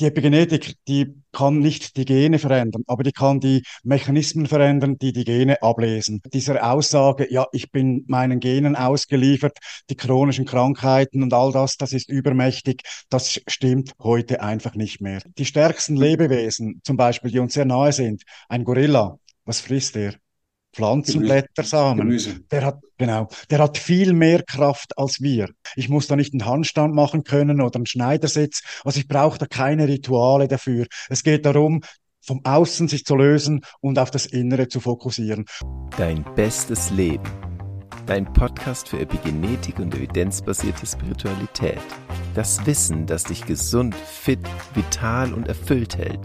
die Epigenetik, die kann nicht die Gene verändern, aber die kann die Mechanismen verändern, die die Gene ablesen. Diese Aussage, ja, ich bin meinen Genen ausgeliefert, die chronischen Krankheiten und all das, das ist übermächtig, das stimmt heute einfach nicht mehr. Die stärksten Lebewesen, zum Beispiel, die uns sehr nahe sind, ein Gorilla, was frisst er? Pflanzenblättersamen. Gemüse. Der hat, genau, der hat viel mehr Kraft als wir. Ich muss da nicht einen Handstand machen können oder einen Schneidersitz. Also ich brauche da keine Rituale dafür. Es geht darum, vom Außen sich zu lösen und auf das Innere zu fokussieren. Dein bestes Leben. Dein Podcast für Epigenetik und evidenzbasierte Spiritualität. Das Wissen, das dich gesund, fit, vital und erfüllt hält.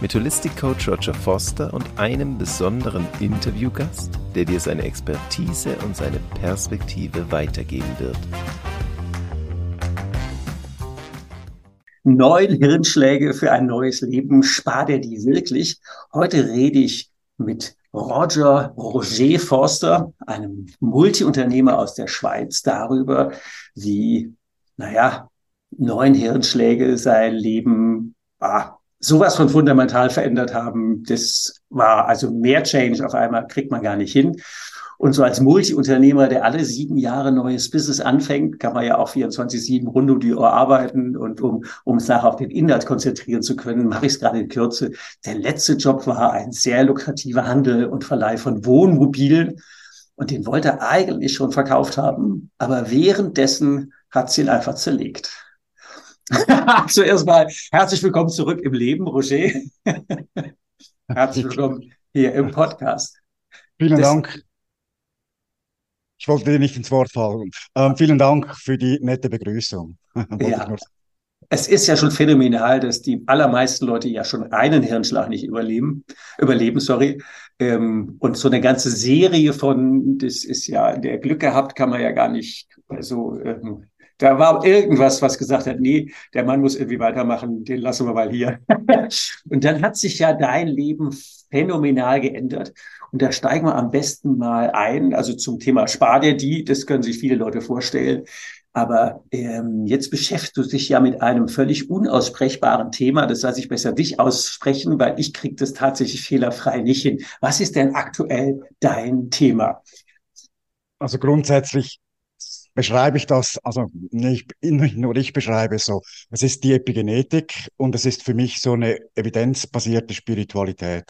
Mit Holistic Coach Roger Foster und einem besonderen Interviewgast, der dir seine Expertise und seine Perspektive weitergeben wird. Neun Hirnschläge für ein neues Leben. Spar dir die wirklich. Heute rede ich mit Roger Roger Forster, einem Multiunternehmer aus der Schweiz, darüber, wie, naja, neun Hirnschläge sein Leben ah, sowas von fundamental verändert haben. Das war also mehr Change auf einmal kriegt man gar nicht hin. Und so als Multi-Unternehmer, der alle sieben Jahre neues Business anfängt, kann man ja auch 24-7 rund um die Uhr arbeiten und um, um es nachher auf den Inhalt konzentrieren zu können, mache ich es gerade in Kürze. Der letzte Job war ein sehr lukrativer Handel und Verleih von Wohnmobilen. Und den wollte er eigentlich schon verkauft haben. Aber währenddessen hat sie ihn einfach zerlegt. Zuerst mal herzlich willkommen zurück im Leben, Roger. herzlich willkommen hier im Podcast. Vielen das, Dank. Ich wollte dir nicht ins Wort fallen. Ähm, vielen Dank für die nette Begrüßung. ja. Es ist ja schon phänomenal, dass die allermeisten Leute ja schon einen Hirnschlag nicht überleben, überleben, sorry. Ähm, und so eine ganze Serie von, das ist ja, der Glück gehabt, kann man ja gar nicht so ähm, da war irgendwas, was gesagt hat, nee, der Mann muss irgendwie weitermachen, den lassen wir mal hier. und dann hat sich ja dein Leben phänomenal geändert. Und da steigen wir am besten mal ein, also zum Thema Spar dir die, das können sich viele Leute vorstellen. Aber ähm, jetzt beschäftigst du dich ja mit einem völlig unaussprechbaren Thema. Das heißt, ich besser dich aussprechen, weil ich kriege das tatsächlich fehlerfrei nicht hin. Was ist denn aktuell dein Thema? Also grundsätzlich beschreibe ich das, also nicht, nicht nur ich beschreibe es so. Es ist die Epigenetik und es ist für mich so eine evidenzbasierte Spiritualität.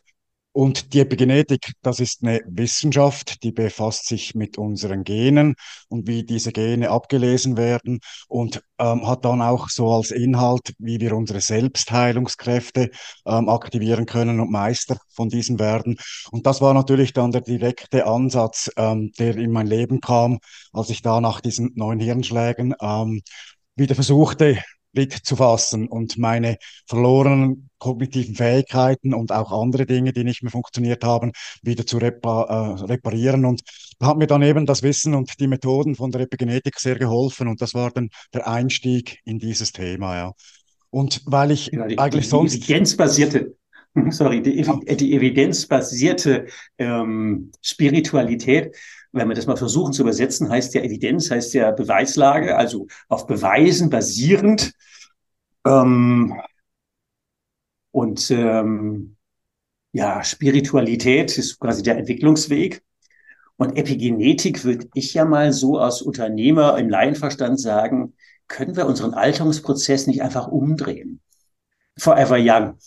Und die Epigenetik, das ist eine Wissenschaft, die befasst sich mit unseren Genen und wie diese Gene abgelesen werden und ähm, hat dann auch so als Inhalt, wie wir unsere Selbstheilungskräfte ähm, aktivieren können und Meister von diesen werden. Und das war natürlich dann der direkte Ansatz, ähm, der in mein Leben kam, als ich da nach diesen neuen Hirnschlägen ähm, wieder versuchte, Blick zu fassen und meine verlorenen kognitiven Fähigkeiten und auch andere Dinge, die nicht mehr funktioniert haben, wieder zu repa äh, reparieren. Und da hat mir dann eben das Wissen und die Methoden von der Epigenetik sehr geholfen und das war dann der Einstieg in dieses Thema, ja. Und weil ich ja, die, eigentlich die, sonst... Evidenzbasierte, sorry, die, die evidenzbasierte ähm, Spiritualität wenn wir das mal versuchen zu übersetzen, heißt ja Evidenz, heißt ja Beweislage, also auf Beweisen basierend. Ähm, und ähm, ja, Spiritualität ist quasi der Entwicklungsweg. Und Epigenetik würde ich ja mal so als Unternehmer im Laienverstand sagen, können wir unseren Alterungsprozess nicht einfach umdrehen? Forever Young.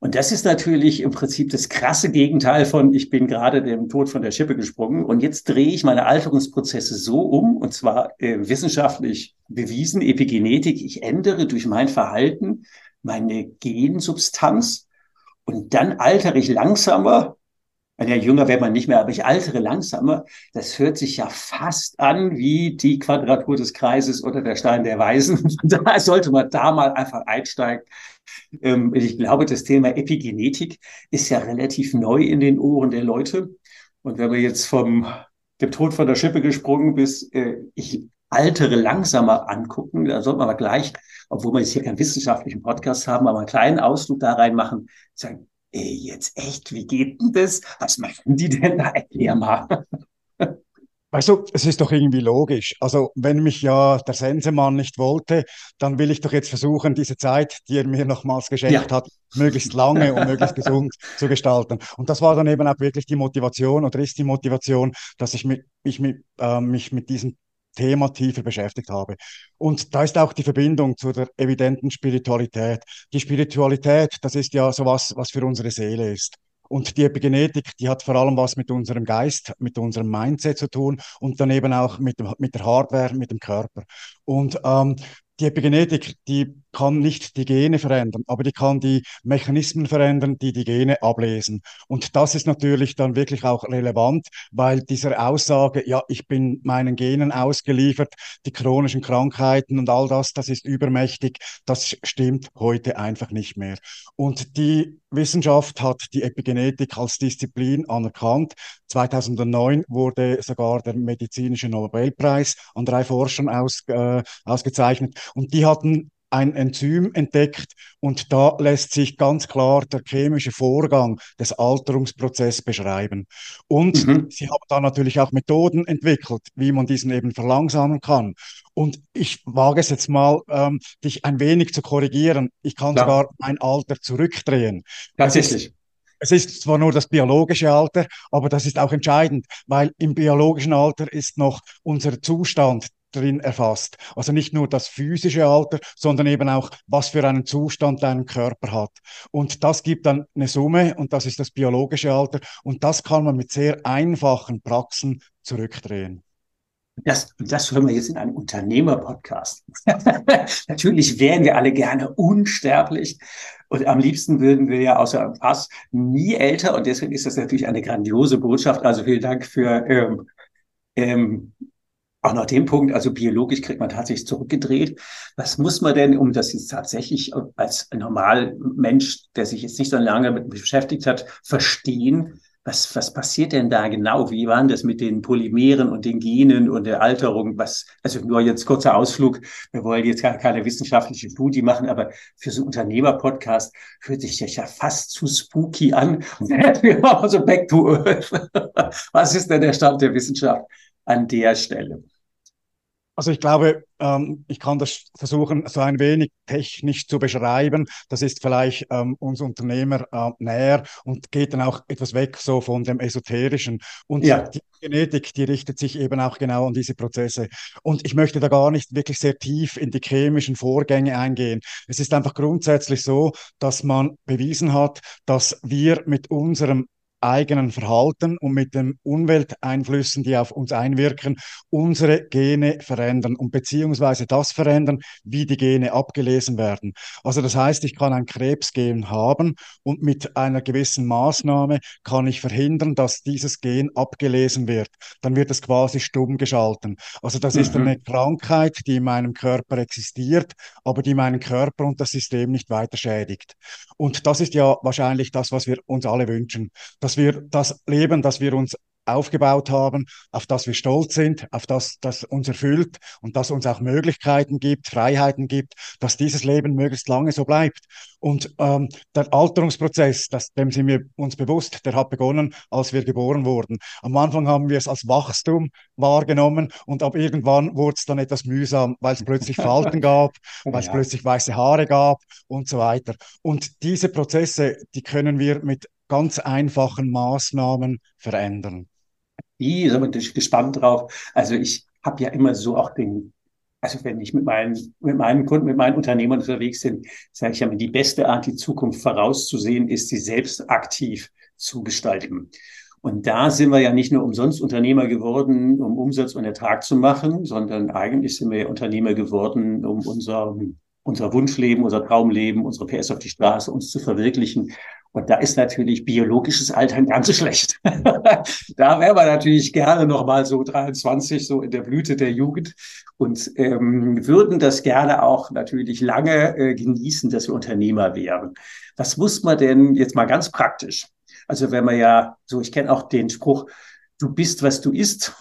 Und das ist natürlich im Prinzip das krasse Gegenteil von, ich bin gerade dem Tod von der Schippe gesprungen und jetzt drehe ich meine Alterungsprozesse so um, und zwar äh, wissenschaftlich bewiesen, Epigenetik, ich ändere durch mein Verhalten meine Gensubstanz und dann altere ich langsamer. Ja, jünger wird man nicht mehr, aber ich altere langsamer. Das hört sich ja fast an wie die Quadratur des Kreises oder der Stein der Weisen. Da sollte man da mal einfach einsteigen ähm, ich glaube, das Thema Epigenetik ist ja relativ neu in den Ohren der Leute. Und wenn wir jetzt vom dem Tod von der Schippe gesprungen bis äh, ich altere langsamer angucken, dann sollte man aber gleich, obwohl wir jetzt hier keinen wissenschaftlichen Podcast haben, aber einen kleinen Ausflug da reinmachen, sagen, ey, jetzt echt, wie geht denn das? Was machen die denn da? Erklär mal. Weißt du, es ist doch irgendwie logisch. Also, wenn mich ja der Sensemann nicht wollte, dann will ich doch jetzt versuchen, diese Zeit, die er mir nochmals geschenkt ja. hat, möglichst lange und möglichst gesund zu gestalten. Und das war dann eben auch wirklich die Motivation oder ist die Motivation, dass ich mit, ich mit, äh, mich mit diesem Thema tiefer beschäftigt habe. Und da ist auch die Verbindung zu der evidenten Spiritualität. Die Spiritualität, das ist ja sowas, was für unsere Seele ist. Und die Epigenetik, die hat vor allem was mit unserem Geist, mit unserem Mindset zu tun und dann eben auch mit, mit der Hardware, mit dem Körper. Und ähm, die Epigenetik, die kann nicht die Gene verändern, aber die kann die Mechanismen verändern, die die Gene ablesen. Und das ist natürlich dann wirklich auch relevant, weil diese Aussage, ja, ich bin meinen Genen ausgeliefert, die chronischen Krankheiten und all das, das ist übermächtig, das stimmt heute einfach nicht mehr. Und die Wissenschaft hat die Epigenetik als Disziplin anerkannt. 2009 wurde sogar der medizinische Nobelpreis an drei Forschern aus, äh, ausgezeichnet. Und die hatten ein Enzym entdeckt und da lässt sich ganz klar der chemische Vorgang des Alterungsprozesses beschreiben. Und mhm. sie haben da natürlich auch Methoden entwickelt, wie man diesen eben verlangsamen kann. Und ich wage es jetzt mal, ähm, dich ein wenig zu korrigieren. Ich kann ja. sogar mein Alter zurückdrehen. Tatsächlich. Es ist zwar nur das biologische Alter, aber das ist auch entscheidend, weil im biologischen Alter ist noch unser Zustand, drin erfasst. Also nicht nur das physische Alter, sondern eben auch, was für einen Zustand dein Körper hat. Und das gibt dann eine Summe und das ist das biologische Alter und das kann man mit sehr einfachen Praxen zurückdrehen. Das, das hören wir jetzt in einem Unternehmer-Podcast. Natürlich wären wir alle gerne unsterblich und am liebsten würden wir ja außer im Pass nie älter und deswegen ist das natürlich eine grandiose Botschaft. Also vielen Dank für ähm, ähm, auch nach dem Punkt, also biologisch kriegt man tatsächlich zurückgedreht. Was muss man denn, um das jetzt tatsächlich als Normalmensch, der sich jetzt nicht so lange mit beschäftigt hat, verstehen? Was, was passiert denn da genau? Wie waren das mit den Polymeren und den Genen und der Alterung? Was, also nur jetzt kurzer Ausflug. Wir wollen jetzt gar keine wissenschaftliche Studie machen, aber für so einen Unternehmer-Podcast hört sich das ja fast zu spooky an. also back to earth. Was ist denn der Stand der Wissenschaft an der Stelle? Also ich glaube, ähm, ich kann das versuchen, so ein wenig technisch zu beschreiben. Das ist vielleicht ähm, uns Unternehmer äh, näher und geht dann auch etwas weg so von dem Esoterischen. Und ja. die Genetik, die richtet sich eben auch genau an diese Prozesse. Und ich möchte da gar nicht wirklich sehr tief in die chemischen Vorgänge eingehen. Es ist einfach grundsätzlich so, dass man bewiesen hat, dass wir mit unserem eigenen Verhalten und mit den Umwelteinflüssen, die auf uns einwirken, unsere Gene verändern und beziehungsweise das verändern, wie die Gene abgelesen werden. Also das heißt, ich kann ein Krebsgen haben und mit einer gewissen Maßnahme kann ich verhindern, dass dieses Gen abgelesen wird. Dann wird es quasi stumm geschalten. Also das mhm. ist eine Krankheit, die in meinem Körper existiert, aber die meinen Körper und das System nicht weiter schädigt. Und das ist ja wahrscheinlich das, was wir uns alle wünschen dass wir das Leben, das wir uns aufgebaut haben, auf das wir stolz sind, auf das, das uns erfüllt und das uns auch Möglichkeiten gibt, Freiheiten gibt, dass dieses Leben möglichst lange so bleibt. Und ähm, der Alterungsprozess, das, dem sind wir uns bewusst, der hat begonnen, als wir geboren wurden. Am Anfang haben wir es als Wachstum wahrgenommen und ab irgendwann wurde es dann etwas mühsam, weil es plötzlich Falten gab, weil es ja. plötzlich weiße Haare gab und so weiter. Und diese Prozesse, die können wir mit ganz einfachen Maßnahmen verändern? Ich bin gespannt drauf. Also ich habe ja immer so auch den, also wenn ich mit meinen, mit meinen Kunden, mit meinen Unternehmern unterwegs bin, sage ich ja, die beste Art, die Zukunft vorauszusehen, ist, sie selbst aktiv zu gestalten. Und da sind wir ja nicht nur umsonst Unternehmer geworden, um Umsatz und Ertrag zu machen, sondern eigentlich sind wir ja Unternehmer geworden, um unser, unser Wunschleben, unser Traumleben, unsere PS auf die Straße uns zu verwirklichen. Und da ist natürlich biologisches Altern ganz so schlecht. da wäre man natürlich gerne noch mal so 23, so in der Blüte der Jugend und ähm, würden das gerne auch natürlich lange äh, genießen, dass wir Unternehmer wären. Was muss man denn jetzt mal ganz praktisch? Also wenn man ja, so ich kenne auch den Spruch, du bist, was du isst.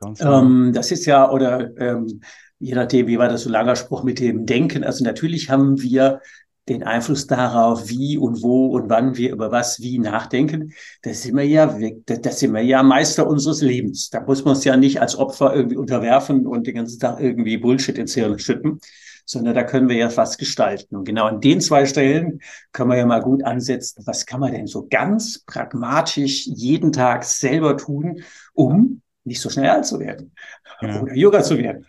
Genau. Ähm, das ist ja, oder ähm, je nachdem, wie war das so langer Spruch mit dem Denken. Also natürlich haben wir den Einfluss darauf, wie und wo und wann wir über was wie nachdenken, das sind wir ja, das sind wir ja Meister unseres Lebens. Da muss man uns ja nicht als Opfer irgendwie unterwerfen und den ganzen Tag irgendwie Bullshit ins Hirn schütten, sondern da können wir ja was gestalten. Und genau an den zwei Stellen können wir ja mal gut ansetzen. Was kann man denn so ganz pragmatisch jeden Tag selber tun, um nicht so schnell alt zu werden genau. oder Yoga zu werden?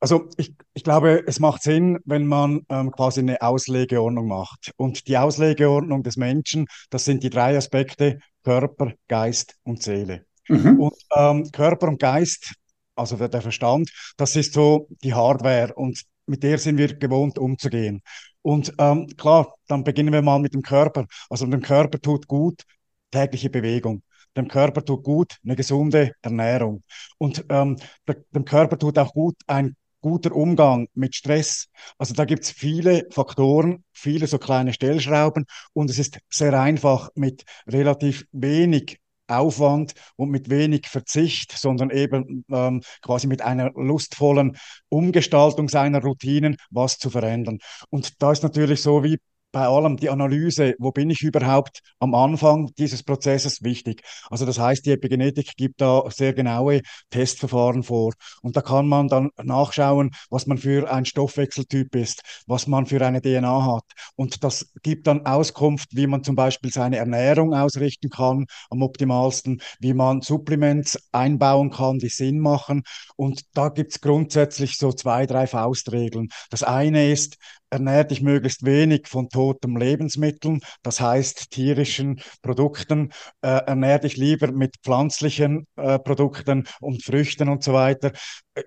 Also ich, ich glaube, es macht Sinn, wenn man ähm, quasi eine Auslegeordnung macht. Und die Auslegeordnung des Menschen, das sind die drei Aspekte Körper, Geist und Seele. Mhm. Und ähm, Körper und Geist, also der, der Verstand, das ist so die Hardware und mit der sind wir gewohnt umzugehen. Und ähm, klar, dann beginnen wir mal mit dem Körper. Also dem Körper tut gut tägliche Bewegung. Dem Körper tut gut eine gesunde Ernährung. Und ähm, der, dem Körper tut auch gut ein guter Umgang mit Stress. Also da gibt es viele Faktoren, viele so kleine Stellschrauben und es ist sehr einfach mit relativ wenig Aufwand und mit wenig Verzicht, sondern eben ähm, quasi mit einer lustvollen Umgestaltung seiner Routinen was zu verändern. Und da ist natürlich so wie bei allem die Analyse, wo bin ich überhaupt am Anfang dieses Prozesses wichtig. Also das heißt, die Epigenetik gibt da sehr genaue Testverfahren vor und da kann man dann nachschauen, was man für ein Stoffwechseltyp ist, was man für eine DNA hat und das gibt dann Auskunft, wie man zum Beispiel seine Ernährung ausrichten kann am optimalsten, wie man Supplements einbauen kann, die Sinn machen und da gibt es grundsätzlich so zwei, drei Faustregeln. Das eine ist, ernähr dich möglichst wenig von totem Lebensmitteln, das heißt tierischen Produkten, äh, ernähr dich lieber mit pflanzlichen äh, Produkten und Früchten und so weiter.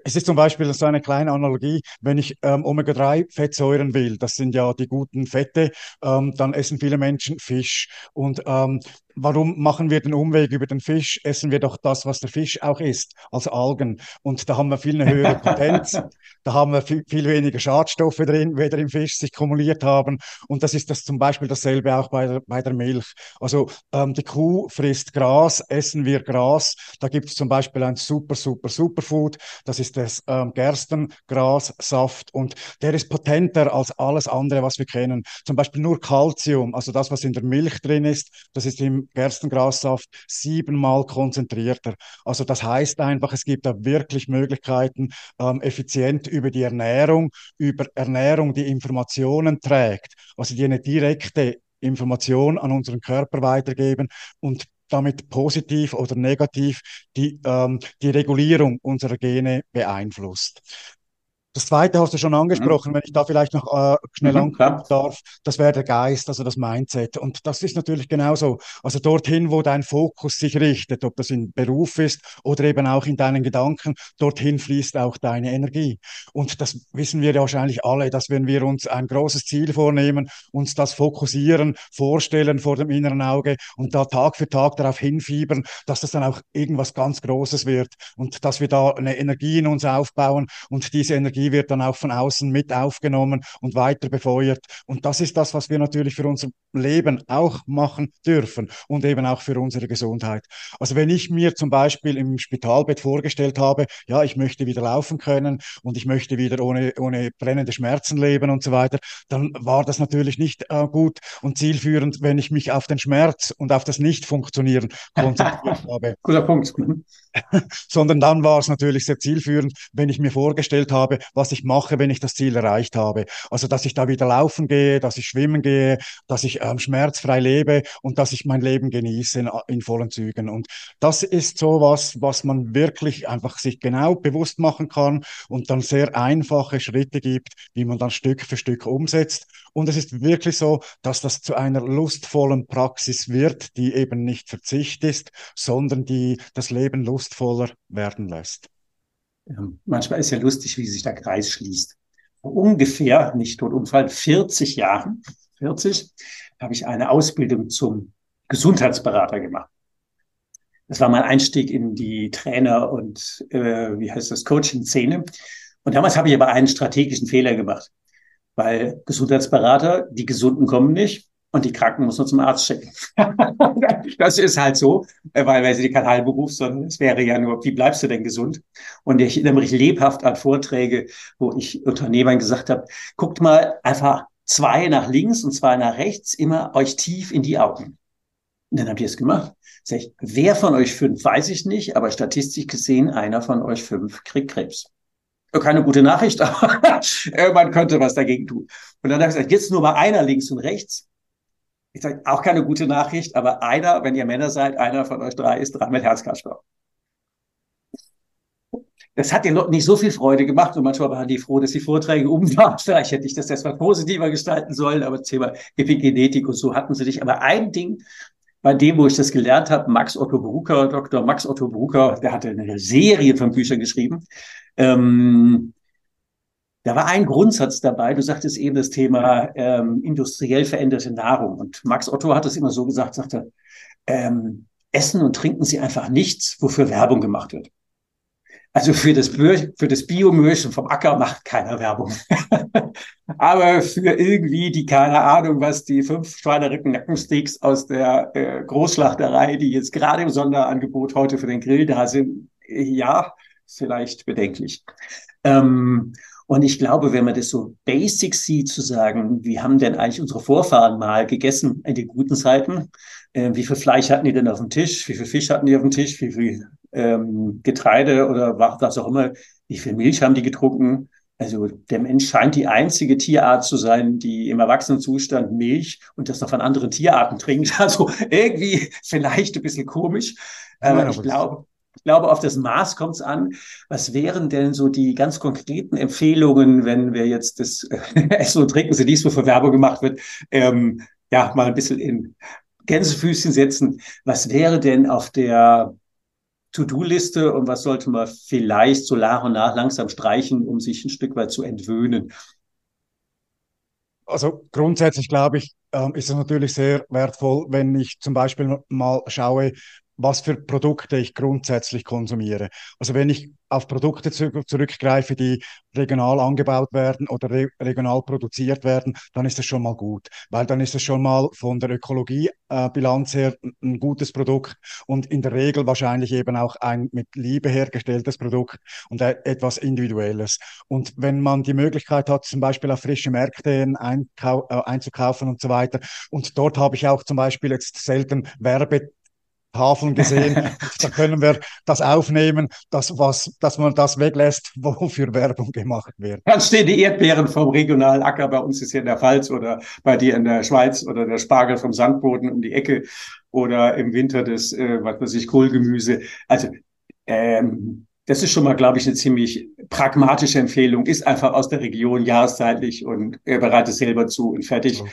Es ist zum Beispiel so eine kleine Analogie, wenn ich ähm, Omega-3-Fettsäuren will, das sind ja die guten Fette, ähm, dann essen viele Menschen Fisch. Und ähm, warum machen wir den Umweg über den Fisch? Essen wir doch das, was der Fisch auch isst, als Algen. Und da haben wir viel eine höhere Potenz, da haben wir viel, viel weniger Schadstoffe drin, weder im Fisch sich kumuliert haben. Und das ist das zum Beispiel dasselbe auch bei der, bei der Milch. Also ähm, die Kuh frisst Gras, essen wir Gras. Da gibt es zum Beispiel ein super, super, Superfood. Das ist das ähm, Gerstengrassaft und der ist potenter als alles andere, was wir kennen. Zum Beispiel nur Calcium, also das, was in der Milch drin ist, das ist im Gerstengrassaft siebenmal konzentrierter. Also das heißt einfach, es gibt da wirklich Möglichkeiten, ähm, effizient über die Ernährung, über Ernährung, die Informationen trägt, also die eine direkte Information an unseren Körper weitergeben und damit positiv oder negativ die, ähm, die Regulierung unserer Gene beeinflusst. Das zweite hast du schon angesprochen, mhm. wenn ich da vielleicht noch äh, schnell mhm, ankommen darf, das wäre der Geist, also das Mindset. Und das ist natürlich genauso. Also dorthin, wo dein Fokus sich richtet, ob das im Beruf ist oder eben auch in deinen Gedanken, dorthin fließt auch deine Energie. Und das wissen wir ja wahrscheinlich alle, dass wenn wir uns ein großes Ziel vornehmen, uns das fokussieren, vorstellen vor dem inneren Auge und da Tag für Tag darauf hinfiebern, dass das dann auch irgendwas ganz Großes wird und dass wir da eine Energie in uns aufbauen und diese Energie Energie wird dann auch von außen mit aufgenommen und weiter befeuert. Und das ist das, was wir natürlich für unser Leben auch machen dürfen und eben auch für unsere Gesundheit. Also wenn ich mir zum Beispiel im Spitalbett vorgestellt habe, ja, ich möchte wieder laufen können und ich möchte wieder ohne, ohne brennende Schmerzen leben und so weiter, dann war das natürlich nicht äh, gut und zielführend, wenn ich mich auf den Schmerz und auf das Nicht-Funktionieren konzentriert habe. Guter Punkt. Sondern dann war es natürlich sehr zielführend, wenn ich mir vorgestellt habe, was ich mache, wenn ich das Ziel erreicht habe. Also, dass ich da wieder laufen gehe, dass ich schwimmen gehe, dass ich ähm, schmerzfrei lebe und dass ich mein Leben genieße in, in vollen Zügen. Und das ist so was, was man wirklich einfach sich genau bewusst machen kann und dann sehr einfache Schritte gibt, wie man dann Stück für Stück umsetzt. Und es ist wirklich so, dass das zu einer lustvollen Praxis wird, die eben nicht Verzicht ist, sondern die das Leben lustvoller werden lässt. Manchmal ist ja lustig, wie sich der Kreis schließt. Vor ungefähr, nicht tot Unfall, 40 Jahren, 40, habe ich eine Ausbildung zum Gesundheitsberater gemacht. Das war mein Einstieg in die Trainer- und, äh, wie heißt das, Coaching-Szene. Und damals habe ich aber einen strategischen Fehler gemacht, weil Gesundheitsberater, die Gesunden kommen nicht, und die Kranken muss nur zum Arzt schicken. das ist halt so, äh, weil, weil sie kein Heilberuf, sondern es wäre ja nur, wie bleibst du denn gesund? Und ich erinnere mich lebhaft an Vorträge, wo ich Unternehmern gesagt habe, guckt mal einfach zwei nach links und zwei nach rechts, immer euch tief in die Augen. Und dann habt ihr es gemacht. Sag ich, wer von euch fünf, weiß ich nicht, aber statistisch gesehen, einer von euch fünf kriegt Krebs. Keine gute Nachricht, aber man könnte was dagegen tun. Und dann habe ich gesagt, jetzt nur mal einer links und rechts. Ich sage, auch keine gute Nachricht, aber einer, wenn ihr Männer seid, einer von euch drei ist dran mit Herzkranzstoff. Das hat den Leuten nicht so viel Freude gemacht und manchmal waren die froh, dass die Vorträge um waren. Vielleicht hätte ich das erstmal positiver gestalten sollen, aber Thema Epigenetik und so hatten sie nicht. Aber ein Ding, bei dem, wo ich das gelernt habe, Max Otto Brucker, Dr. Max Otto Brucker, der hatte eine Serie von Büchern geschrieben. Ähm, da war ein Grundsatz dabei. Du sagtest eben das Thema ähm, industriell veränderte Nahrung. Und Max Otto hat es immer so gesagt, sagte, ähm, essen und trinken Sie einfach nichts, wofür Werbung gemacht wird. Also für das, für das Biomöschen vom Acker macht keiner Werbung. Aber für irgendwie die, keine Ahnung, was die fünf Schweinerippen Nackensteaks aus der äh, Großschlachterei, die jetzt gerade im Sonderangebot heute für den Grill da sind, ja, vielleicht bedenklich. Ähm, und ich glaube, wenn man das so basic sieht, zu sagen, wie haben denn eigentlich unsere Vorfahren mal gegessen in den guten Zeiten? Äh, wie viel Fleisch hatten die denn auf dem Tisch? Wie viel Fisch hatten die auf dem Tisch? Wie viel ähm, Getreide oder was auch immer? Wie viel Milch haben die getrunken? Also der Mensch scheint die einzige Tierart zu sein, die im Erwachsenenzustand Milch und das noch von anderen Tierarten trinkt. Also irgendwie vielleicht ein bisschen komisch. Aber ich glaube, glaube, auf das Maß kommt es an. Was wären denn so die ganz konkreten Empfehlungen, wenn wir jetzt das äh, Essen und Trinken, so dies, wofür Werbung gemacht wird, ähm, ja, mal ein bisschen in Gänsefüßchen setzen. Was wäre denn auf der To-Do-Liste und was sollte man vielleicht so nach und nach langsam streichen, um sich ein Stück weit zu entwöhnen? Also grundsätzlich glaube ich, ähm, ist es natürlich sehr wertvoll, wenn ich zum Beispiel mal schaue, was für Produkte ich grundsätzlich konsumiere. Also wenn ich auf Produkte zu, zurückgreife, die regional angebaut werden oder re regional produziert werden, dann ist das schon mal gut, weil dann ist es schon mal von der Ökologiebilanz äh, her ein gutes Produkt und in der Regel wahrscheinlich eben auch ein mit Liebe hergestelltes Produkt und äh, etwas Individuelles. Und wenn man die Möglichkeit hat, zum Beispiel auf frische Märkte äh, einzukaufen und so weiter, und dort habe ich auch zum Beispiel jetzt selten Werbe Tafeln gesehen. da können wir das aufnehmen, dass, was, dass man das weglässt, wofür Werbung gemacht wird. Dann stehen die Erdbeeren vom regionalen Acker, bei uns ist hier in der Pfalz oder bei dir in der Schweiz oder der Spargel vom Sandboden um die Ecke oder im Winter das, äh, was weiß ich, Kohlgemüse. Also ähm, das ist schon mal, glaube ich, eine ziemlich pragmatische Empfehlung. Ist einfach aus der Region jahreszeitlich und äh, bereitet selber zu und fertig. Ja.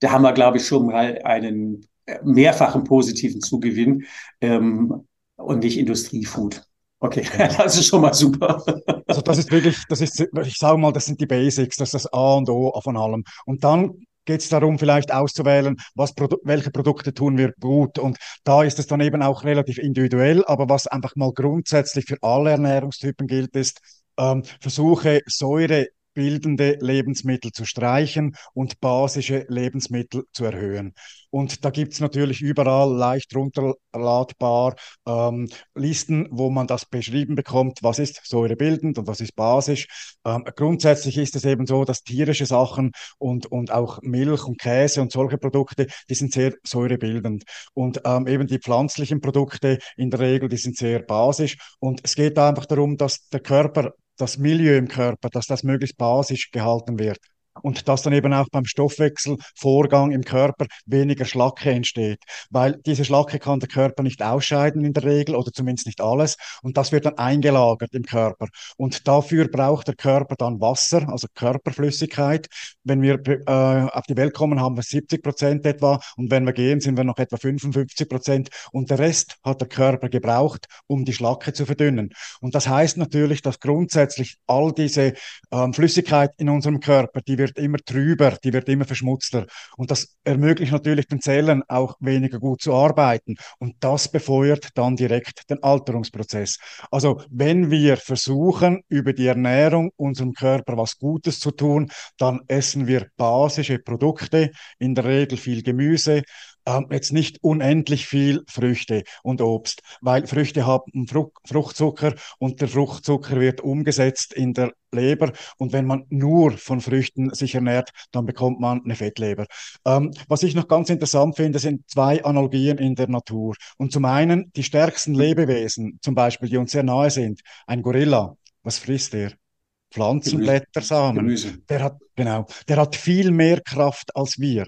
Da haben wir, glaube ich, schon mal einen mehrfachen positiven Zugewinn ähm, und nicht Industriefood. Okay, das ist schon mal super. Also das ist wirklich, das ist, ich sage mal, das sind die Basics, das ist das A und O von allem. Und dann geht es darum, vielleicht auszuwählen, was Produ welche Produkte tun wir gut. Und da ist es dann eben auch relativ individuell, aber was einfach mal grundsätzlich für alle Ernährungstypen gilt, ist, ähm, versuche Säure bildende Lebensmittel zu streichen und basische Lebensmittel zu erhöhen. Und da gibt es natürlich überall leicht runterladbar ähm, Listen, wo man das beschrieben bekommt, was ist säurebildend und was ist basisch. Ähm, grundsätzlich ist es eben so, dass tierische Sachen und, und auch Milch und Käse und solche Produkte, die sind sehr säurebildend. Und ähm, eben die pflanzlichen Produkte in der Regel, die sind sehr basisch. Und es geht einfach darum, dass der Körper das Milieu im Körper, dass das möglichst basisch gehalten wird und dass dann eben auch beim Stoffwechselvorgang im Körper weniger Schlacke entsteht, weil diese Schlacke kann der Körper nicht ausscheiden in der Regel oder zumindest nicht alles. Und das wird dann eingelagert im Körper. Und dafür braucht der Körper dann Wasser, also Körperflüssigkeit. Wenn wir äh, auf die Welt kommen, haben wir 70 Prozent etwa. Und wenn wir gehen, sind wir noch etwa 55 Prozent. Und der Rest hat der Körper gebraucht, um die Schlacke zu verdünnen. Und das heißt natürlich, dass grundsätzlich all diese ähm, Flüssigkeit in unserem Körper, die wird immer trüber, die wird immer verschmutzter. Und das ermöglicht natürlich den Zellen auch weniger gut zu arbeiten. Und das befeuert dann direkt den Alterungsprozess. Also wenn wir versuchen, über die Ernährung unserem Körper was Gutes zu tun, dann essen wir basische Produkte, in der Regel viel Gemüse, ähm, jetzt nicht unendlich viel Früchte und Obst, weil Früchte haben Frucht, Fruchtzucker und der Fruchtzucker wird umgesetzt in der Leber und wenn man nur von Früchten sich ernährt, dann bekommt man eine Fettleber. Ähm, was ich noch ganz interessant finde, sind zwei Analogien in der Natur. Und zum einen die stärksten Lebewesen, zum Beispiel, die uns sehr nahe sind, ein Gorilla, was frisst er? Pflanzenblätter, Samen. Gemüse. Der hat, genau, der hat viel mehr Kraft als wir.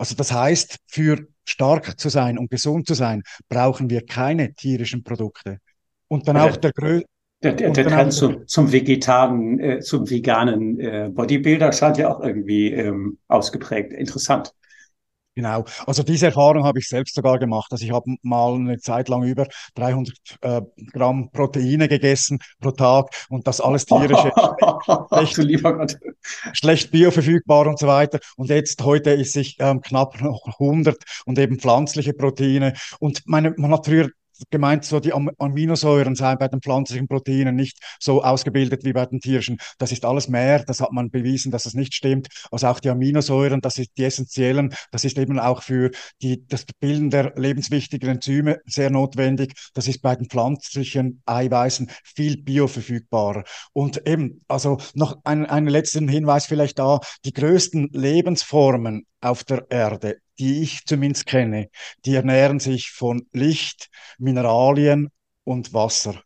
Also das heißt, für stark zu sein und gesund zu sein, brauchen wir keine tierischen Produkte. Und dann auch der, der, der, der, der Trend zum, zum vegetaren, äh, zum veganen äh, Bodybuilder scheint ja auch irgendwie ähm, ausgeprägt. Interessant. Genau, also diese Erfahrung habe ich selbst sogar gemacht. Also ich habe mal eine Zeit lang über 300 äh, Gramm Proteine gegessen pro Tag und das alles tierische, schlecht, schlecht bioverfügbar und so weiter. Und jetzt heute ist ich ähm, knapp noch 100 und eben pflanzliche Proteine. Und meine, man hat früher gemeint, so die Aminosäuren seien bei den pflanzlichen Proteinen nicht so ausgebildet wie bei den tierischen. Das ist alles mehr, das hat man bewiesen, dass das nicht stimmt. Also auch die Aminosäuren, das ist die essentiellen, das ist eben auch für die, das Bilden der lebenswichtigen Enzyme sehr notwendig. Das ist bei den pflanzlichen Eiweißen viel bioverfügbarer. Und eben, also noch ein, einen letzten Hinweis vielleicht da, die größten Lebensformen auf der Erde, die ich zumindest kenne, die ernähren sich von Licht, Mineralien und Wasser.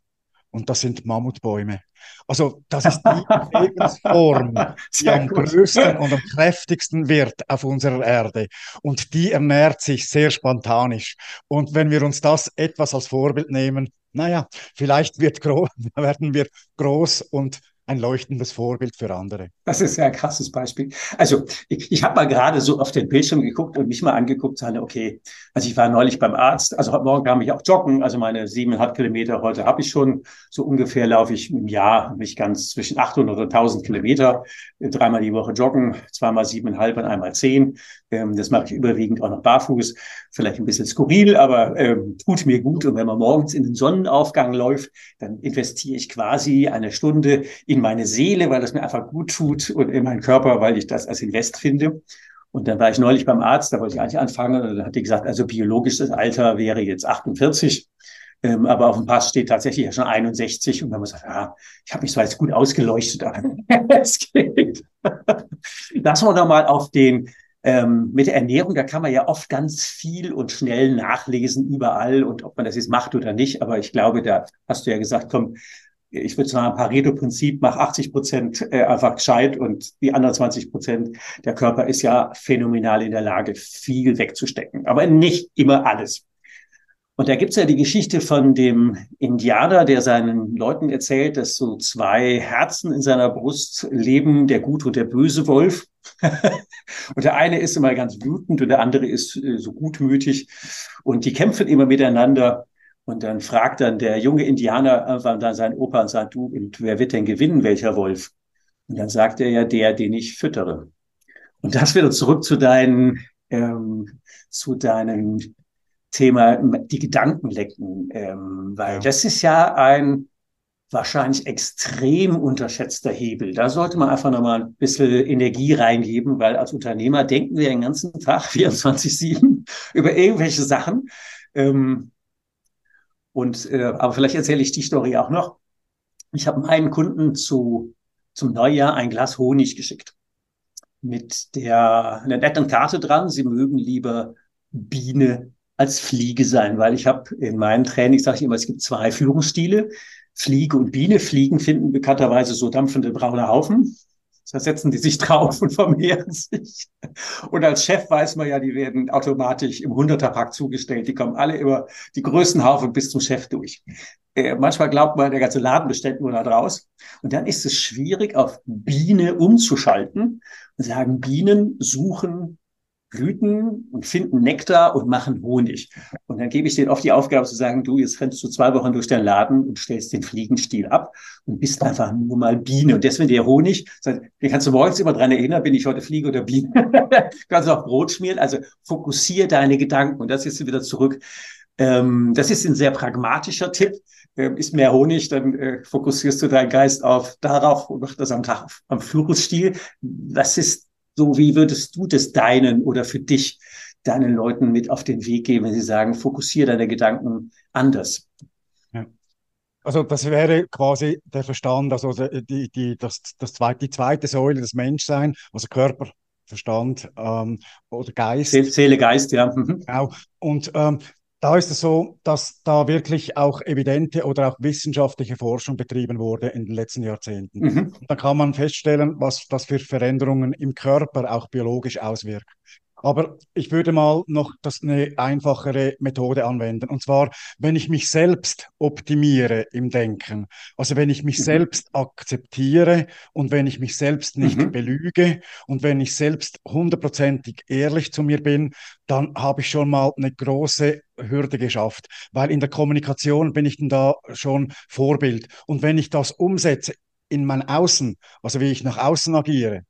Und das sind Mammutbäume. Also das ist die Lebensform, die am größten und am kräftigsten wird auf unserer Erde. Und die ernährt sich sehr spontanisch. Und wenn wir uns das etwas als Vorbild nehmen, naja, vielleicht wird werden wir groß und ein leuchtendes Vorbild für andere. Das ist ja ein krasses Beispiel. Also ich, ich habe mal gerade so auf den Bildschirm geguckt und mich mal angeguckt, sage, okay, also ich war neulich beim Arzt, also heute Morgen kam ich auch joggen, also meine siebeneinhalb Kilometer heute habe ich schon, so ungefähr laufe ich im Jahr nicht ganz zwischen 800 und 1000 Kilometer, dreimal die Woche joggen, zweimal siebeneinhalb und einmal zehn. Ähm, das mache ich überwiegend auch noch barfuß, vielleicht ein bisschen skurril, aber ähm, tut mir gut. Und wenn man morgens in den Sonnenaufgang läuft, dann investiere ich quasi eine Stunde in meine Seele, weil das mir einfach gut tut und in meinen Körper, weil ich das als Invest finde. Und dann war ich neulich beim Arzt, da wollte ich eigentlich anfangen und dann hat die gesagt, also biologisches Alter wäre jetzt 48. Ähm, aber auf dem Pass steht tatsächlich ja schon 61 und dann muss man sagen, ja, ich habe mich zwar jetzt gut ausgeleuchtet, aber es geht. Lassen wir doch mal auf den ähm, mit der Ernährung, da kann man ja oft ganz viel und schnell nachlesen überall und ob man das jetzt macht oder nicht. Aber ich glaube, da hast du ja gesagt, komm, ich würde sagen, Pareto-Prinzip, mach 80 Prozent äh, einfach gescheit und die anderen 20 Prozent, der Körper ist ja phänomenal in der Lage, viel wegzustecken, aber nicht immer alles. Und da gibt's ja die Geschichte von dem Indianer, der seinen Leuten erzählt, dass so zwei Herzen in seiner Brust leben, der gute und der böse Wolf. und der eine ist immer ganz wütend und der andere ist äh, so gutmütig. Und die kämpfen immer miteinander. Und dann fragt dann der junge Indianer einfach dann seinen Opa und sagt, du, und wer wird denn gewinnen, welcher Wolf? Und dann sagt er ja, der, den ich füttere. Und das wieder zurück zu deinen, ähm, zu deinem Thema, die Gedanken lecken, ähm, weil ja. das ist ja ein wahrscheinlich extrem unterschätzter Hebel. Da sollte man einfach nochmal ein bisschen Energie reingeben, weil als Unternehmer denken wir den ganzen Tag 24-7 über irgendwelche Sachen. Ähm, und äh, aber vielleicht erzähle ich die Story auch noch. Ich habe meinen Kunden zu zum Neujahr ein Glas Honig geschickt mit der einer netten Karte dran. Sie mögen lieber Biene als Fliege sein, weil ich habe in meinen Trainings sage ich immer, es gibt zwei Führungsstile. Fliege und Biene. Fliegen finden bekannterweise so dampfende braune Haufen. Da setzen die sich drauf und vermehren sich. Und als Chef weiß man ja, die werden automatisch im Hunderterpack zugestellt. Die kommen alle über die größten Haufen bis zum Chef durch. Äh, manchmal glaubt man, der ganze Laden bestellt nur da draus. Und dann ist es schwierig, auf Biene umzuschalten und sagen, Bienen suchen Blüten und finden Nektar und machen Honig. Und dann gebe ich denen oft die Aufgabe zu sagen, du, jetzt rennst du zwei Wochen durch den Laden und stellst den Fliegenstiel ab und bist einfach nur mal Biene. Und deswegen der Honig, den kannst du morgens immer dran erinnern, bin ich heute Fliege oder Biene. kannst auch Brot schmieren. Also fokussiere deine Gedanken. Und das ist wieder zurück. Ähm, das ist ein sehr pragmatischer Tipp. Ähm, ist mehr Honig, dann äh, fokussierst du deinen Geist auf darauf und mach das am Tag am Führungsstil. Das ist so, wie würdest du das deinen oder für dich deinen Leuten mit auf den Weg geben, wenn sie sagen, fokussiere deine Gedanken anders? Ja. Also das wäre quasi der Verstand, also die, die, das, das zweite, die zweite Säule des Menschsein, also Körper, Verstand ähm, oder Geist. Seele, Geist, ja. Mhm. Genau. Und ähm, da ist es so, dass da wirklich auch evidente oder auch wissenschaftliche Forschung betrieben wurde in den letzten Jahrzehnten. Mhm. Da kann man feststellen, was das für Veränderungen im Körper auch biologisch auswirkt. Aber ich würde mal noch das eine einfachere Methode anwenden. Und zwar, wenn ich mich selbst optimiere im Denken. Also wenn ich mich mhm. selbst akzeptiere und wenn ich mich selbst nicht mhm. belüge und wenn ich selbst hundertprozentig ehrlich zu mir bin, dann habe ich schon mal eine große Hürde geschafft. Weil in der Kommunikation bin ich dann da schon Vorbild. Und wenn ich das umsetze in mein Außen, also wie ich nach außen agiere,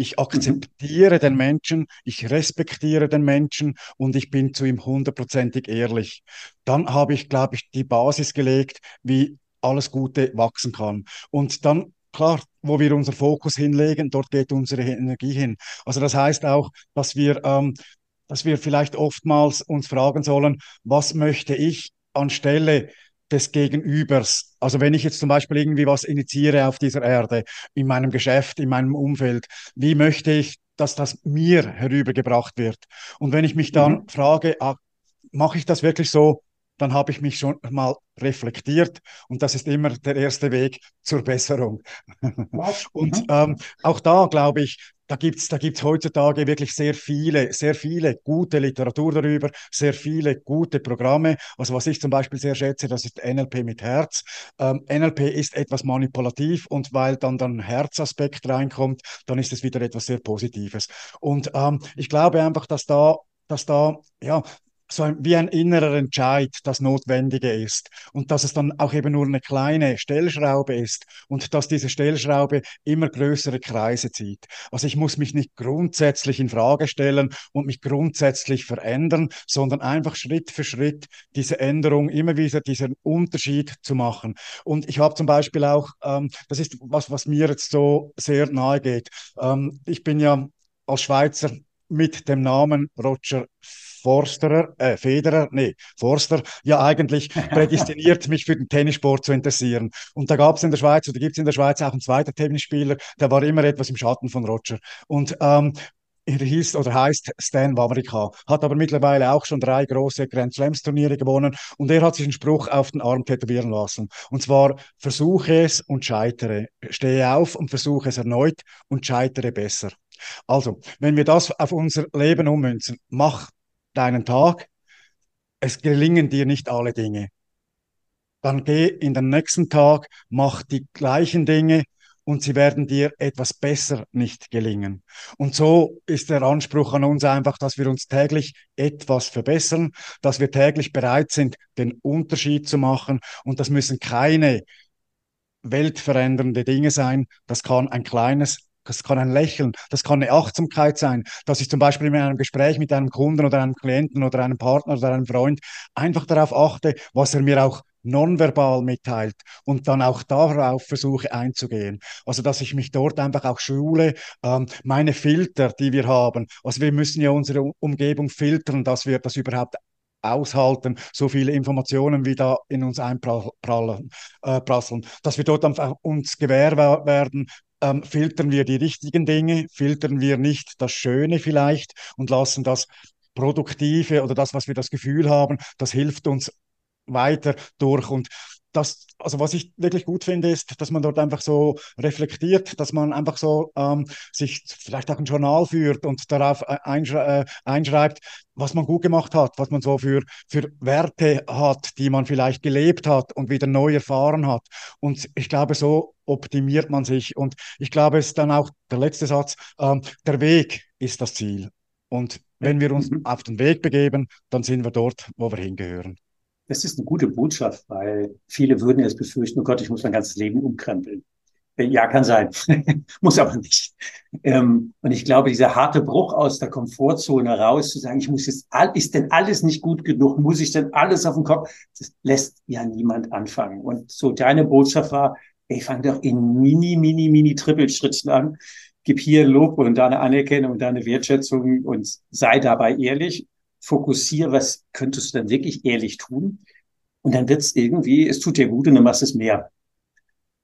ich akzeptiere mhm. den Menschen, ich respektiere den Menschen und ich bin zu ihm hundertprozentig ehrlich. Dann habe ich, glaube ich, die Basis gelegt, wie alles Gute wachsen kann. Und dann klar, wo wir unser Fokus hinlegen, dort geht unsere Energie hin. Also das heißt auch, dass wir, ähm, dass wir vielleicht oftmals uns fragen sollen, was möchte ich anstelle des Gegenübers. Also wenn ich jetzt zum Beispiel irgendwie was initiiere auf dieser Erde, in meinem Geschäft, in meinem Umfeld, wie möchte ich, dass das mir herübergebracht wird? Und wenn ich mich dann mhm. frage, ah, mache ich das wirklich so, dann habe ich mich schon mal reflektiert und das ist immer der erste Weg zur Besserung. und mhm. ähm, auch da glaube ich, da gibt's da gibt's heutzutage wirklich sehr viele, sehr viele gute Literatur darüber, sehr viele gute Programme. Also was ich zum Beispiel sehr schätze, das ist NLP mit Herz. Ähm, NLP ist etwas manipulativ und weil dann dann Herzaspekt reinkommt, dann ist es wieder etwas sehr Positives. Und ähm, ich glaube einfach, dass da dass da ja so ein, wie ein innerer Entscheid das Notwendige ist und dass es dann auch eben nur eine kleine Stellschraube ist und dass diese Stellschraube immer größere Kreise zieht. Also ich muss mich nicht grundsätzlich in Frage stellen und mich grundsätzlich verändern, sondern einfach Schritt für Schritt diese Änderung, immer wieder diesen Unterschied zu machen. Und ich habe zum Beispiel auch, ähm, das ist was, was mir jetzt so sehr nahe geht. Ähm, ich bin ja als Schweizer mit dem Namen Roger Forsterer, äh, Federer, nee, Forster, ja eigentlich prädestiniert, mich für den Tennissport zu interessieren. Und da gab es in der Schweiz, oder gibt es in der Schweiz auch einen zweiten Tennisspieler, der war immer etwas im Schatten von Roger. Und ähm, er hieß oder heißt Stan Wawrinka, hat aber mittlerweile auch schon drei große Grand Slams Turniere gewonnen und er hat sich einen Spruch auf den Arm tätowieren lassen. Und zwar, versuche es und scheitere. Stehe auf und versuche es erneut und scheitere besser. Also, wenn wir das auf unser Leben ummünzen, mach deinen Tag, es gelingen dir nicht alle Dinge. Dann geh in den nächsten Tag, mach die gleichen Dinge und sie werden dir etwas besser nicht gelingen. Und so ist der Anspruch an uns einfach, dass wir uns täglich etwas verbessern, dass wir täglich bereit sind, den Unterschied zu machen. Und das müssen keine weltverändernde Dinge sein. Das kann ein kleines das kann ein Lächeln, das kann eine Achtsamkeit sein, dass ich zum Beispiel in einem Gespräch mit einem Kunden oder einem Klienten oder einem Partner oder einem Freund einfach darauf achte, was er mir auch nonverbal mitteilt und dann auch darauf versuche einzugehen. Also dass ich mich dort einfach auch schule, ähm, meine Filter, die wir haben. Also wir müssen ja unsere Umgebung filtern, dass wir das überhaupt aushalten, so viele Informationen wie da in uns einprasseln, äh, dass wir dort einfach uns gewähr werden, ähm, filtern wir die richtigen Dinge, filtern wir nicht das Schöne vielleicht und lassen das Produktive oder das, was wir das Gefühl haben, das hilft uns weiter durch. Und das, also was ich wirklich gut finde, ist, dass man dort einfach so reflektiert, dass man einfach so ähm, sich vielleicht auch ein Journal führt und darauf äh, einschrei äh, einschreibt, was man gut gemacht hat, was man so für, für Werte hat, die man vielleicht gelebt hat und wieder neu erfahren hat. Und ich glaube, so optimiert man sich. Und ich glaube, es ist dann auch der letzte Satz, ähm, der Weg ist das Ziel. Und wenn wir uns mhm. auf den Weg begeben, dann sind wir dort, wo wir hingehören. Das ist eine gute Botschaft, weil viele würden jetzt befürchten, oh Gott, ich muss mein ganzes Leben umkrempeln. Ja, kann sein. muss aber nicht. Ähm, und ich glaube, dieser harte Bruch aus der Komfortzone raus, zu sagen, ich muss jetzt, all, ist denn alles nicht gut genug? Muss ich denn alles auf den Kopf? Das lässt ja niemand anfangen. Und so deine Botschaft war, ey, fang doch in mini, mini, mini Trippelschritten an. Gib hier Lob und da eine Anerkennung und da eine Wertschätzung und sei dabei ehrlich fokussiere, was könntest du dann wirklich ehrlich tun? Und dann wird es irgendwie, es tut dir gut und dann machst du es mehr.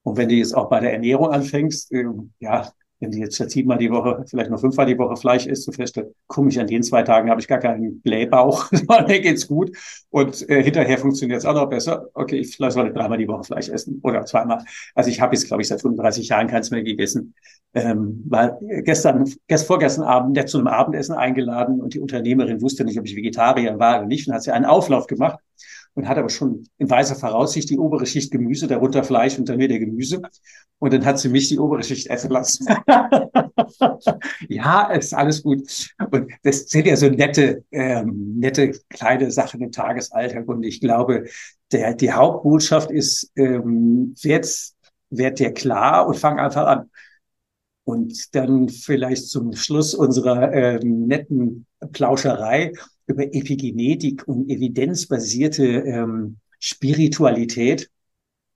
Und wenn du jetzt auch bei der Ernährung anfängst, äh, ja, wenn du jetzt siebenmal die Woche, vielleicht noch fünfmal die Woche Fleisch isst, du feststellst, komisch, an den zwei Tagen habe ich gar keinen Blähbauch, mir geht's gut. Und äh, hinterher funktioniert es auch noch besser. Okay, ich soll dreimal die Woche Fleisch essen oder zweimal. Also ich habe jetzt, glaube ich, seit 35 Jahren keins mehr gegessen. Ähm, weil gestern, gest, vorgestern Abend der zu einem Abendessen eingeladen und die Unternehmerin wusste nicht, ob ich Vegetarier war oder nicht und hat sie einen Auflauf gemacht und hat aber schon in weiser Voraussicht die obere Schicht Gemüse, darunter Fleisch und dann wieder Gemüse. Und dann hat sie mich die obere Schicht essen lassen. ja, ist alles gut. Und das sind ja so nette, ähm, nette kleine Sachen im Tagesalltag. Und ich glaube, der, die Hauptbotschaft ist, ähm, werd, werd dir klar und fang einfach an. Und dann vielleicht zum Schluss unserer ähm, netten Plauscherei über Epigenetik und evidenzbasierte ähm, Spiritualität,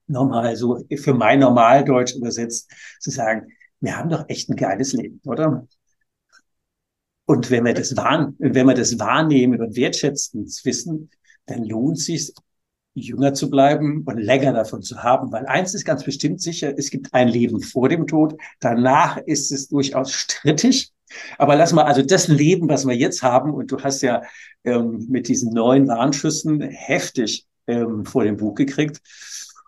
nochmal so für mein Normaldeutsch übersetzt, zu sagen, wir haben doch echt ein geiles Leben, oder? Und wenn wir das, wahr, wenn wir das wahrnehmen und wertschätzen, wissen, dann lohnt es sich, jünger zu bleiben und länger davon zu haben. Weil eins ist ganz bestimmt sicher, es gibt ein Leben vor dem Tod. Danach ist es durchaus strittig. Aber lass mal, also das Leben, was wir jetzt haben, und du hast ja ähm, mit diesen neuen Warnschüssen heftig ähm, vor dem Bug gekriegt.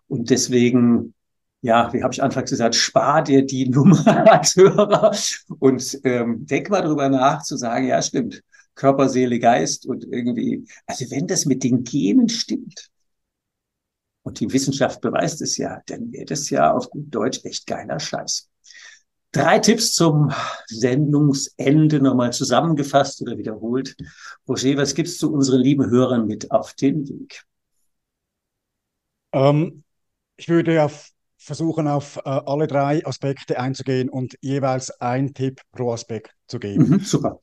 Und deswegen, ja, wie habe ich anfangs gesagt, spar dir die Nummer als Hörer und ähm, denk mal drüber nach, zu sagen, ja, stimmt. Körper, Seele, Geist und irgendwie, also wenn das mit den Genen stimmt, und die Wissenschaft beweist es ja, dann wäre das ja auf gut Deutsch echt geiler Scheiß. Drei Tipps zum Sendungsende nochmal zusammengefasst oder wiederholt. Roger, was gibst du unseren lieben Hörern mit auf den Weg? Ähm, ich würde auf, versuchen, auf äh, alle drei Aspekte einzugehen und jeweils ein Tipp pro Aspekt zu geben. Mhm, super.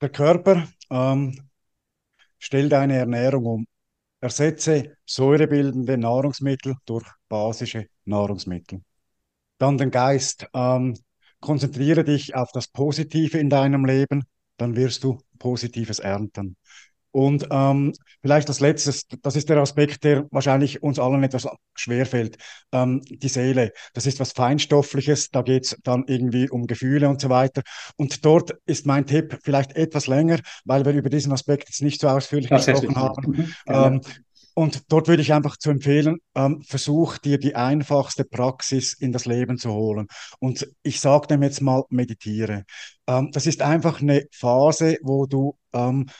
Der Körper, ähm, stell deine Ernährung um. Ersetze säurebildende Nahrungsmittel durch basische Nahrungsmittel. Dann den Geist. Ähm, konzentriere dich auf das Positive in deinem Leben, dann wirst du Positives ernten. Und ähm, vielleicht das Letzte, das ist der Aspekt, der wahrscheinlich uns allen etwas schwerfällt. Ähm, die Seele, das ist was Feinstoffliches, da geht es dann irgendwie um Gefühle und so weiter. Und dort ist mein Tipp vielleicht etwas länger, weil wir über diesen Aspekt jetzt nicht so ausführlich gesprochen haben. Mhm, ähm, und dort würde ich einfach zu empfehlen, ähm, versuch dir die einfachste Praxis in das Leben zu holen. Und ich sage dem jetzt mal, meditiere. Ähm, das ist einfach eine Phase, wo du ähm,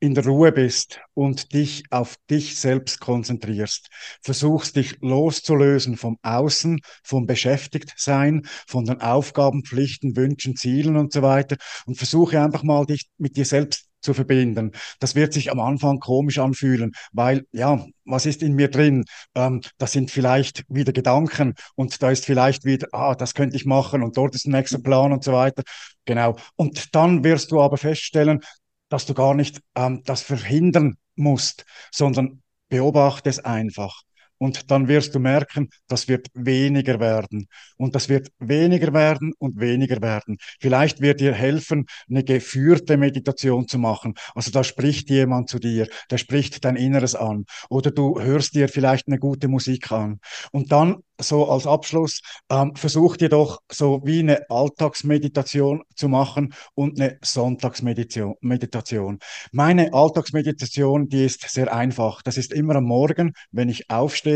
in der Ruhe bist und dich auf dich selbst konzentrierst. Versuchst dich loszulösen vom Außen, vom Beschäftigtsein, von den Aufgaben, Pflichten, Wünschen, Zielen und so weiter und versuche einfach mal dich mit dir selbst zu verbinden. Das wird sich am Anfang komisch anfühlen, weil ja, was ist in mir drin? Ähm, das sind vielleicht wieder Gedanken und da ist vielleicht wieder, ah, das könnte ich machen und dort ist ein nächster Plan und so weiter. Genau. Und dann wirst du aber feststellen, dass du gar nicht ähm, das verhindern musst, sondern beobachte es einfach. Und dann wirst du merken, das wird weniger werden. Und das wird weniger werden und weniger werden. Vielleicht wird dir helfen, eine geführte Meditation zu machen. Also da spricht jemand zu dir, der spricht dein Inneres an. Oder du hörst dir vielleicht eine gute Musik an. Und dann so als Abschluss, ähm, versucht ihr doch so wie eine Alltagsmeditation zu machen und eine Sonntagsmeditation. Meditation. Meine Alltagsmeditation, die ist sehr einfach. Das ist immer am Morgen, wenn ich aufstehe.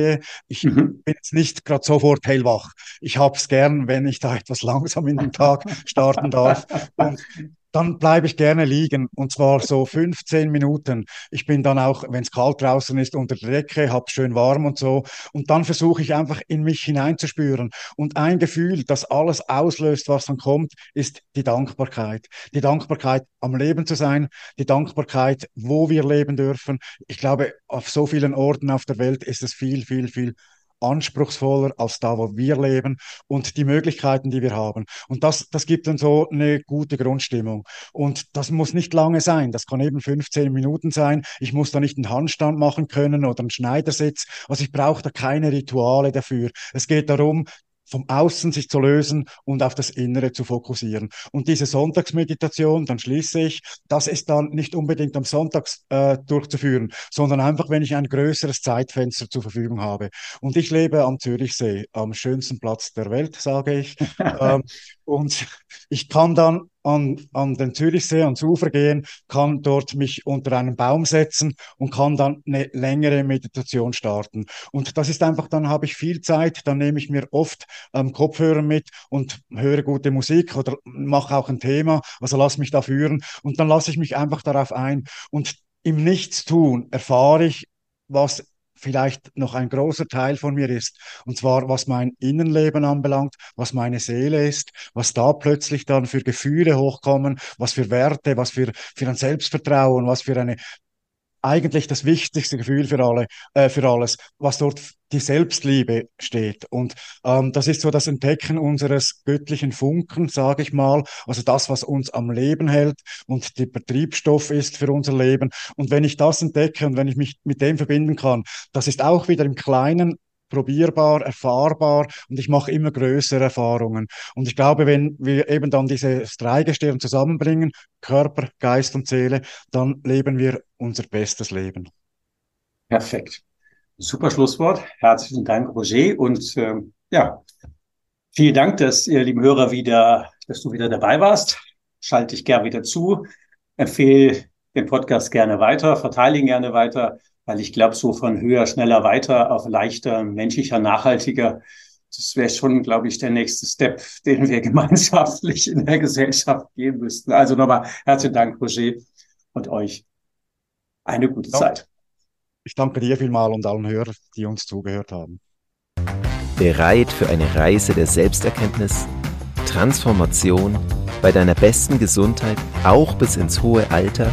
Ich mhm. bin jetzt nicht gerade sofort hellwach. Ich habe es gern, wenn ich da etwas langsam in den Tag starten darf. Und dann bleibe ich gerne liegen und zwar so 15 Minuten. Ich bin dann auch, wenn es kalt draußen ist, unter der Decke, habe schön warm und so. Und dann versuche ich einfach in mich hineinzuspüren. Und ein Gefühl, das alles auslöst, was dann kommt, ist die Dankbarkeit. Die Dankbarkeit, am Leben zu sein, die Dankbarkeit, wo wir leben dürfen. Ich glaube, auf so vielen Orten auf der Welt ist es viel, viel, viel anspruchsvoller als da, wo wir leben und die Möglichkeiten, die wir haben. Und das, das gibt dann so eine gute Grundstimmung. Und das muss nicht lange sein. Das kann eben 15 Minuten sein. Ich muss da nicht einen Handstand machen können oder einen Schneidersitz. Also ich brauche da keine Rituale dafür. Es geht darum, vom Außen sich zu lösen und auf das Innere zu fokussieren. Und diese Sonntagsmeditation, dann schließe ich, das ist dann nicht unbedingt am Sonntag äh, durchzuführen, sondern einfach, wenn ich ein größeres Zeitfenster zur Verfügung habe. Und ich lebe am Zürichsee, am schönsten Platz der Welt, sage ich. ähm, und ich kann dann an, an den Zürichsee, ans Ufer gehen, kann dort mich unter einen Baum setzen und kann dann eine längere Meditation starten. Und das ist einfach, dann habe ich viel Zeit, dann nehme ich mir oft ähm, Kopfhörer mit und höre gute Musik oder mache auch ein Thema, also lass mich da führen und dann lasse ich mich einfach darauf ein. Und im Nichtstun erfahre ich, was vielleicht noch ein großer Teil von mir ist. Und zwar, was mein Innenleben anbelangt, was meine Seele ist, was da plötzlich dann für Gefühle hochkommen, was für Werte, was für, für ein Selbstvertrauen, was für eine eigentlich das wichtigste Gefühl für alle, äh, für alles, was dort die Selbstliebe steht. Und ähm, das ist so das Entdecken unseres göttlichen Funken, sage ich mal. Also das, was uns am Leben hält und der Betriebsstoff ist für unser Leben. Und wenn ich das entdecke und wenn ich mich mit dem verbinden kann, das ist auch wieder im Kleinen probierbar, erfahrbar und ich mache immer größere Erfahrungen. Und ich glaube, wenn wir eben dann diese drei Gestirn zusammenbringen, Körper, Geist und Seele, dann leben wir unser bestes Leben. Perfekt. Super Schlusswort. Herzlichen Dank, Roger. Und äh, ja, vielen Dank, dass ihr, lieben Hörer, wieder, dass du wieder dabei warst. Schalte dich gerne wieder zu. Empfehle den Podcast gerne weiter, verteile ihn gerne weiter, weil ich glaube, so von höher, schneller, weiter auf leichter, menschlicher, nachhaltiger, das wäre schon, glaube ich, der nächste Step, den wir gemeinschaftlich in der Gesellschaft gehen müssten. Also nochmal herzlichen Dank, Roger, und euch eine gute ja. Zeit. Ich danke dir vielmal und allen Hörern, die uns zugehört haben. Bereit für eine Reise der Selbsterkenntnis, Transformation bei deiner besten Gesundheit, auch bis ins hohe Alter?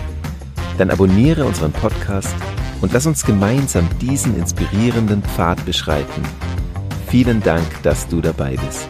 Dann abonniere unseren Podcast und lass uns gemeinsam diesen inspirierenden Pfad beschreiten. Vielen Dank, dass du dabei bist.